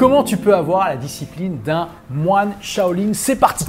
Comment tu peux avoir la discipline d'un moine Shaolin? C'est parti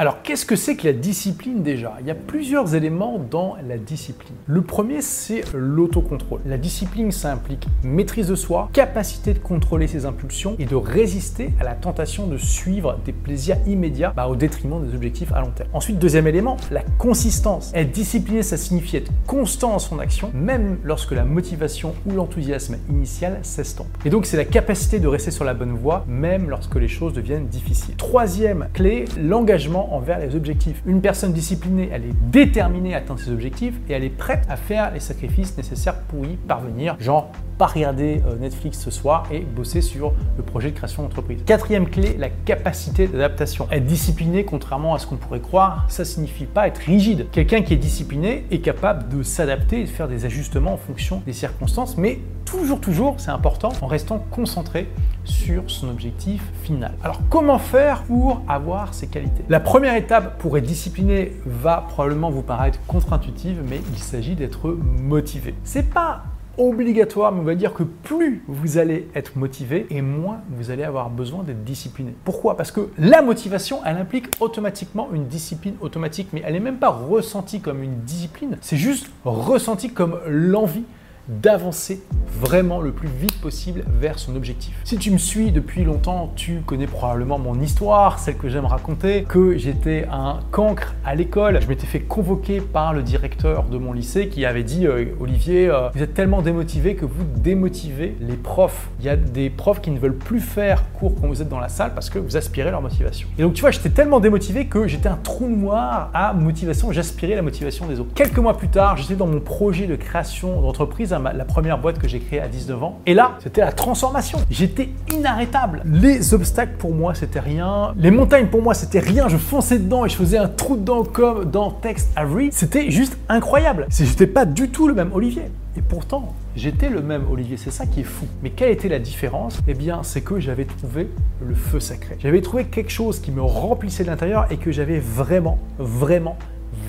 alors, qu'est-ce que c'est que la discipline déjà? Il y a plusieurs éléments dans la discipline. Le premier, c'est l'autocontrôle. La discipline, ça implique maîtrise de soi, capacité de contrôler ses impulsions et de résister à la tentation de suivre des plaisirs immédiats bah, au détriment des objectifs à long terme. Ensuite, deuxième élément, la consistance. Être discipliné, ça signifie être constant en son action, même lorsque la motivation ou l'enthousiasme initial s'estompe. Et donc, c'est la capacité de rester sur la bonne voie, même lorsque les choses deviennent difficiles. Troisième clé, l'engagement envers les objectifs. Une personne disciplinée, elle est déterminée à atteindre ses objectifs et elle est prête à faire les sacrifices nécessaires pour y parvenir. Genre, pas regarder euh, Netflix ce soir et bosser sur le projet de création d'entreprise. Quatrième clé, la capacité d'adaptation. Être discipliné, contrairement à ce qu'on pourrait croire, ça signifie pas être rigide. Quelqu'un qui est discipliné est capable de s'adapter et de faire des ajustements en fonction des circonstances, mais toujours, toujours, c'est important, en restant concentré sur son objectif final. Alors comment faire pour avoir ces qualités? La première étape pour être discipliné va probablement vous paraître contre-intuitive, mais il s'agit d'être motivé. C'est pas obligatoire, mais on va dire que plus vous allez être motivé et moins vous allez avoir besoin d'être discipliné. Pourquoi? Parce que la motivation, elle implique automatiquement une discipline automatique, mais elle n'est même pas ressentie comme une discipline, c'est juste ressenti comme l'envie d'avancer vraiment le plus vite possible vers son objectif. Si tu me suis depuis longtemps, tu connais probablement mon histoire, celle que j'aime raconter, que j'étais un cancre à l'école. Je m'étais fait convoquer par le directeur de mon lycée qui avait dit euh, Olivier, euh, vous êtes tellement démotivé que vous démotivez les profs. Il y a des profs qui ne veulent plus faire cours quand vous êtes dans la salle parce que vous aspirez leur motivation. Et donc tu vois, j'étais tellement démotivé que j'étais un trou noir à motivation, j'aspirais la motivation des autres. Quelques mois plus tard, j'étais dans mon projet de création d'entreprise la première boîte que j'ai créée à 19 ans. Et là, c'était la transformation. J'étais inarrêtable. Les obstacles pour moi, c'était rien. Les montagnes pour moi, c'était rien. Je fonçais dedans et je faisais un trou dedans comme dans Text Avery. C'était juste incroyable. J'étais pas du tout le même Olivier. Et pourtant, j'étais le même Olivier, c'est ça qui est fou. Mais quelle était la différence? Eh bien, c'est que j'avais trouvé le feu sacré. J'avais trouvé quelque chose qui me remplissait de l'intérieur et que j'avais vraiment, vraiment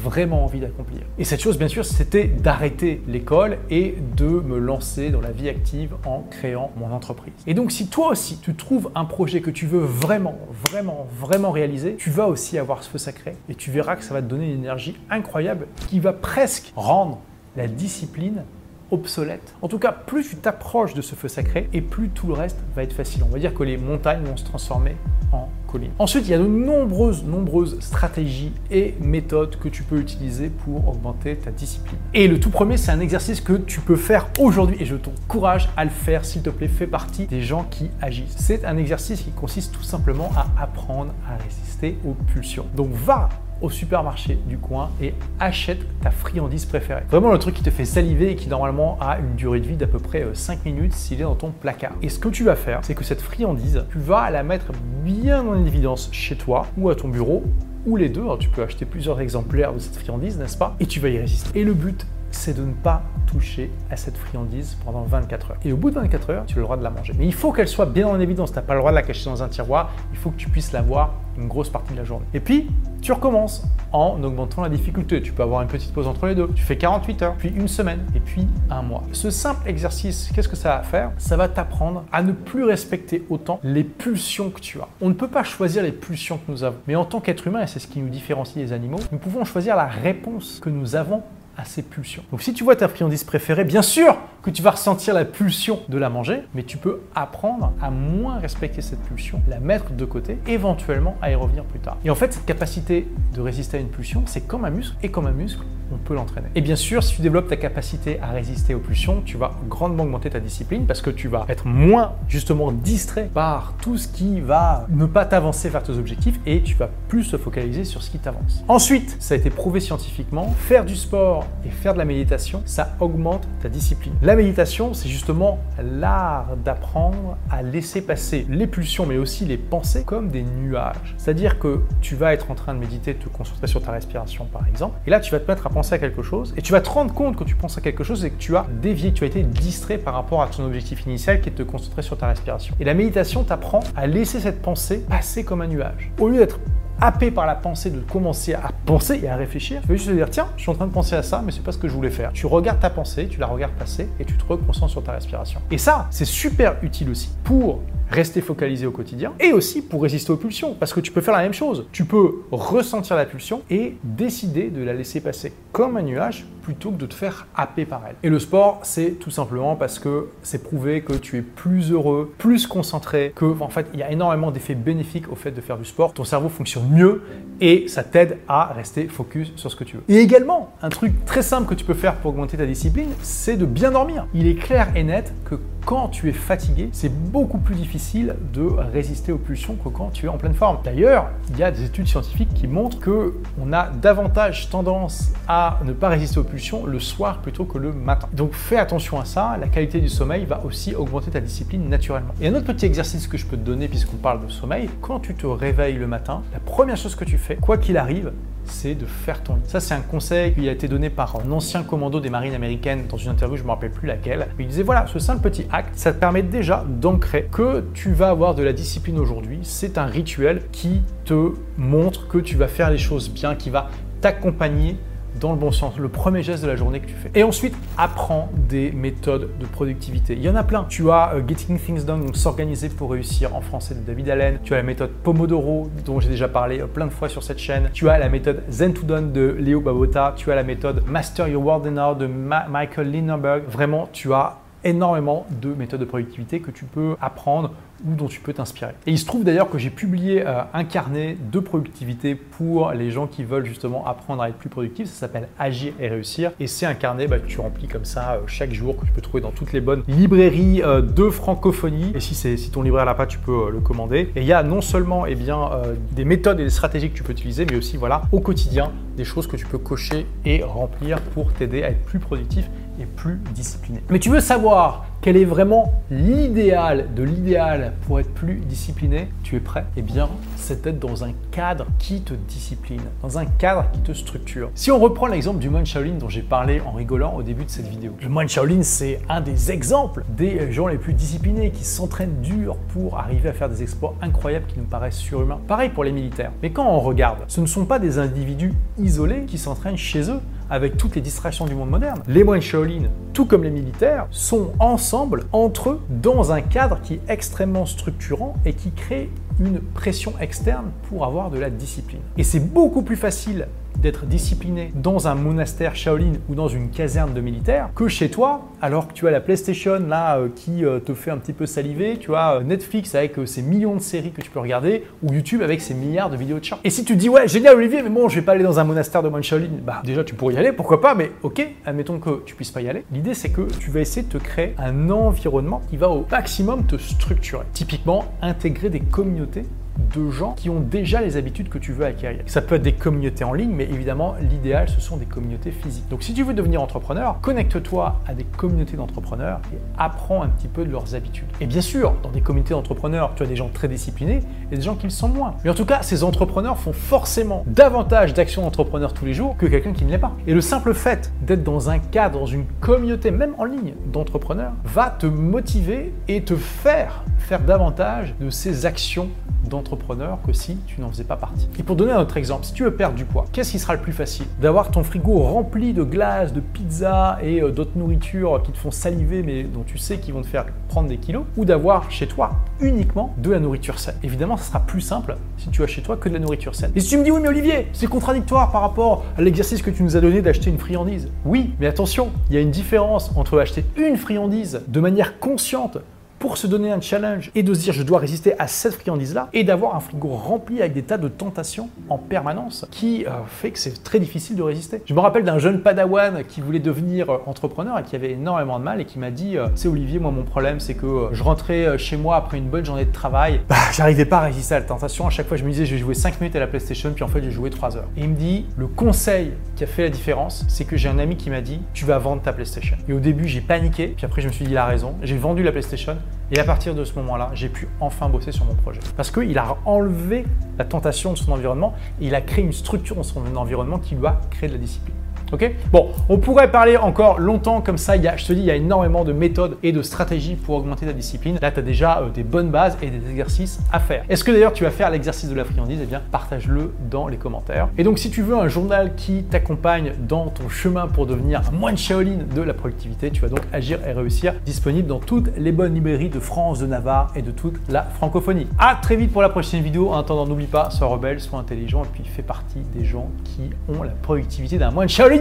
vraiment envie d'accomplir. Et cette chose, bien sûr, c'était d'arrêter l'école et de me lancer dans la vie active en créant mon entreprise. Et donc, si toi aussi, tu trouves un projet que tu veux vraiment, vraiment, vraiment réaliser, tu vas aussi avoir ce feu sacré et tu verras que ça va te donner une énergie incroyable qui va presque rendre la discipline obsolète. En tout cas, plus tu t'approches de ce feu sacré et plus tout le reste va être facile. On va dire que les montagnes vont se transformer en collines. Ensuite, il y a de nombreuses, nombreuses stratégies et méthodes que tu peux utiliser pour augmenter ta discipline. Et le tout premier, c'est un exercice que tu peux faire aujourd'hui et je t'encourage à le faire, s'il te plaît, fais partie des gens qui agissent. C'est un exercice qui consiste tout simplement à apprendre à résister aux pulsions. Donc va au supermarché du coin et achète ta friandise préférée. Vraiment le truc qui te fait saliver et qui normalement a une durée de vie d'à peu près 5 euh, minutes s'il est dans ton placard. Et ce que tu vas faire, c'est que cette friandise, tu vas la mettre bien en évidence chez toi ou à ton bureau ou les deux. tu peux acheter plusieurs exemplaires de cette friandise, n'est-ce pas? Et tu vas y résister. Et le but, c'est de ne pas toucher à cette friandise pendant 24 heures. Et au bout de 24 heures, tu as le droit de la manger. Mais il faut qu'elle soit bien en évidence. Tu n'as pas le droit de la cacher dans un tiroir. Il faut que tu puisses la voir une grosse partie de la journée. Et puis, tu recommences en augmentant la difficulté. Tu peux avoir une petite pause entre les deux. Tu fais 48 heures, puis une semaine, et puis un mois. Ce simple exercice, qu'est-ce que ça va faire? Ça va t'apprendre à ne plus respecter autant les pulsions que tu as. On ne peut pas choisir les pulsions que nous avons. Mais en tant qu'être humain, et c'est ce qui nous différencie des animaux, nous pouvons choisir la réponse que nous avons à ces pulsions. Donc si tu vois ta friandise préférée, bien sûr que tu vas ressentir la pulsion de la manger, mais tu peux apprendre à moins respecter cette pulsion, la mettre de côté, éventuellement à y revenir plus tard. Et en fait, cette capacité de résister à une pulsion, c'est comme un muscle, et comme un muscle, on peut l'entraîner. Et bien sûr, si tu développes ta capacité à résister aux pulsions, tu vas grandement augmenter ta discipline parce que tu vas être moins justement distrait par tout ce qui va ne pas t'avancer vers tes objectifs et tu vas plus te focaliser sur ce qui t'avance. Ensuite, ça a été prouvé scientifiquement, faire du sport et faire de la méditation, ça augmente ta discipline. La méditation, c'est justement l'art d'apprendre à laisser passer les pulsions mais aussi les pensées comme des nuages. C'est-à-dire que tu vas être en train de méditer, de te concentrer sur ta respiration par exemple, et là tu vas te mettre à penser à quelque chose et tu vas te rendre compte que tu penses à quelque chose et que tu as dévié, tu as été distrait par rapport à ton objectif initial qui est de te concentrer sur ta respiration. Et la méditation t'apprend à laisser cette pensée passer comme un nuage. Au lieu d'être happé par la pensée de commencer à penser et à réfléchir, tu vas juste te dire tiens, je suis en train de penser à ça, mais c'est pas ce que je voulais faire. Tu regardes ta pensée, tu la regardes passer et tu te reconcentres sur ta respiration. Et ça, c'est super utile aussi pour rester focalisé au quotidien et aussi pour résister aux pulsions parce que tu peux faire la même chose. Tu peux ressentir la pulsion et décider de la laisser passer comme un nuage plutôt que de te faire happer par elle. Et le sport, c'est tout simplement parce que c'est prouvé que tu es plus heureux, plus concentré, que en fait, il y a énormément d'effets bénéfiques au fait de faire du sport. Ton cerveau fonctionne mieux et ça t'aide à rester focus sur ce que tu veux. Et également, un truc très simple que tu peux faire pour augmenter ta discipline, c'est de bien dormir. Il est clair et net que quand tu es fatigué, c'est beaucoup plus difficile de résister aux pulsions que quand tu es en pleine forme. D'ailleurs, il y a des études scientifiques qui montrent que on a davantage tendance à ne pas résister aux pulsions le soir plutôt que le matin. Donc fais attention à ça, la qualité du sommeil va aussi augmenter ta discipline naturellement. Et un autre petit exercice que je peux te donner puisqu'on parle de sommeil, quand tu te réveilles le matin, la première chose que tu fais, quoi qu'il arrive, c'est de faire ton lit. Ça, c'est un conseil qui a été donné par un ancien commando des marines américaines dans une interview, je ne me rappelle plus laquelle. Il disait voilà, ce simple petit acte, ça te permet déjà d'ancrer que tu vas avoir de la discipline aujourd'hui. C'est un rituel qui te montre que tu vas faire les choses bien, qui va t'accompagner dans le bon sens, le premier geste de la journée que tu fais. Et ensuite, apprends des méthodes de productivité. Il y en a plein. Tu as euh, Getting Things Done, donc s'organiser pour réussir en français de David Allen. Tu as la méthode Pomodoro, dont j'ai déjà parlé euh, plein de fois sur cette chaîne. Tu as la méthode Zen to Done de Léo Babota. Tu as la méthode Master Your World Now de Michael Lindenberg. Vraiment, tu as énormément de méthodes de productivité que tu peux apprendre ou dont tu peux t'inspirer. Et il se trouve d'ailleurs que j'ai publié euh, un carnet de productivité pour les gens qui veulent justement apprendre à être plus productifs. Ça s'appelle Agir et réussir. Et c'est un carnet bah, que tu remplis comme ça euh, chaque jour, que tu peux trouver dans toutes les bonnes librairies euh, de francophonie. Et si, si ton libraire l'a pas, tu peux le commander. Et il y a non seulement eh bien, des méthodes et des stratégies que tu peux utiliser, mais aussi voilà, au quotidien, des choses que tu peux cocher et remplir pour t'aider à être plus productif et plus discipliné. Mais tu veux savoir quel est vraiment l'idéal de l'idéal pour être plus discipliné? Tu es prêt? Eh bien, c'est d'être dans un cadre qui te discipline, dans un cadre qui te structure. Si on reprend l'exemple du moine Shaolin dont j'ai parlé en rigolant au début de cette vidéo. Le moine Shaolin, c'est un des exemples des gens les plus disciplinés qui s'entraînent dur pour arriver à faire des exploits incroyables qui nous paraissent surhumains. Pareil pour les militaires. Mais quand on regarde, ce ne sont pas des individus isolés qui s'entraînent chez eux avec toutes les distractions du monde moderne. Les moines Shaolin, tout comme les militaires, sont ensemble, entre eux, dans un cadre qui est extrêmement structurant et qui crée une pression externe pour avoir de la discipline. Et c'est beaucoup plus facile d'être discipliné dans un monastère Shaolin ou dans une caserne de militaires que chez toi, alors que tu as la PlayStation là euh, qui euh, te fait un petit peu saliver, tu as euh, Netflix avec ses millions de séries que tu peux regarder ou YouTube avec ses milliards de vidéos de chats. Et si tu dis ouais génial Olivier, mais bon je vais pas aller dans un monastère de moine Shaolin, bah déjà tu pourrais y aller, pourquoi pas, mais ok, admettons que tu puisses pas y aller. L'idée c'est que tu vas essayer de te créer un environnement qui va au maximum te structurer. Typiquement intégrer des communautés de gens qui ont déjà les habitudes que tu veux acquérir. Ça peut être des communautés en ligne, mais évidemment, l'idéal, ce sont des communautés physiques. Donc, si tu veux devenir entrepreneur, connecte-toi à des communautés d'entrepreneurs et apprends un petit peu de leurs habitudes. Et bien sûr, dans des communautés d'entrepreneurs, tu as des gens très disciplinés et des gens qui le sont moins. Mais en tout cas, ces entrepreneurs font forcément davantage d'actions d'entrepreneurs tous les jours que quelqu'un qui ne l'est pas. Et le simple fait d'être dans un cadre, dans une communauté, même en ligne, d'entrepreneurs, va te motiver et te faire faire davantage de ces actions d'entrepreneur que si tu n'en faisais pas partie. Et pour donner un autre exemple, si tu veux perdre du poids, qu'est-ce qui sera le plus facile? D'avoir ton frigo rempli de glace, de pizza et euh, d'autres nourritures qui te font saliver mais dont tu sais qu'ils vont te faire prendre des kilos? Ou d'avoir chez toi uniquement de la nourriture saine. Évidemment, ça sera plus simple si tu as chez toi que de la nourriture saine. Et si tu me dis oui mais Olivier, c'est contradictoire par rapport à l'exercice que tu nous as donné d'acheter une friandise. Oui, mais attention, il y a une différence entre acheter une friandise de manière consciente pour se donner un challenge et de se dire je dois résister à cette friandise-là et d'avoir un frigo rempli avec des tas de tentations en permanence qui euh, fait que c'est très difficile de résister. Je me rappelle d'un jeune padawan qui voulait devenir euh, entrepreneur et qui avait énormément de mal et qui m'a dit euh, c'est Olivier, moi mon problème c'est que je rentrais chez moi après une bonne journée de travail, bah, j'arrivais pas à résister à la tentation. À chaque fois je me disais je vais jouer 5 minutes à la PlayStation puis en fait j'ai joué 3 heures. Et il me dit le conseil qui a fait la différence, c'est que j'ai un ami qui m'a dit tu vas vendre ta PlayStation. Et au début j'ai paniqué, puis après je me suis dit il a raison, j'ai vendu la PlayStation et à partir de ce moment-là, j'ai pu enfin bosser sur mon projet. Parce qu'il a enlevé la tentation de son environnement et il a créé une structure dans son environnement qui lui a créé de la discipline. Ok Bon, on pourrait parler encore longtemps comme ça. Il y a, je te dis, il y a énormément de méthodes et de stratégies pour augmenter ta discipline. Là, tu as déjà euh, des bonnes bases et des exercices à faire. Est-ce que d'ailleurs tu vas faire l'exercice de la friandise? Eh bien, partage-le dans les commentaires. Et donc, si tu veux un journal qui t'accompagne dans ton chemin pour devenir un moine Shaolin de la productivité, tu vas donc agir et réussir. Disponible dans toutes les bonnes librairies de France, de Navarre et de toute la francophonie. À très vite pour la prochaine vidéo. En attendant, n'oublie pas, sois rebelle, sois intelligent et puis fais partie des gens qui ont la productivité d'un moine Shaolin.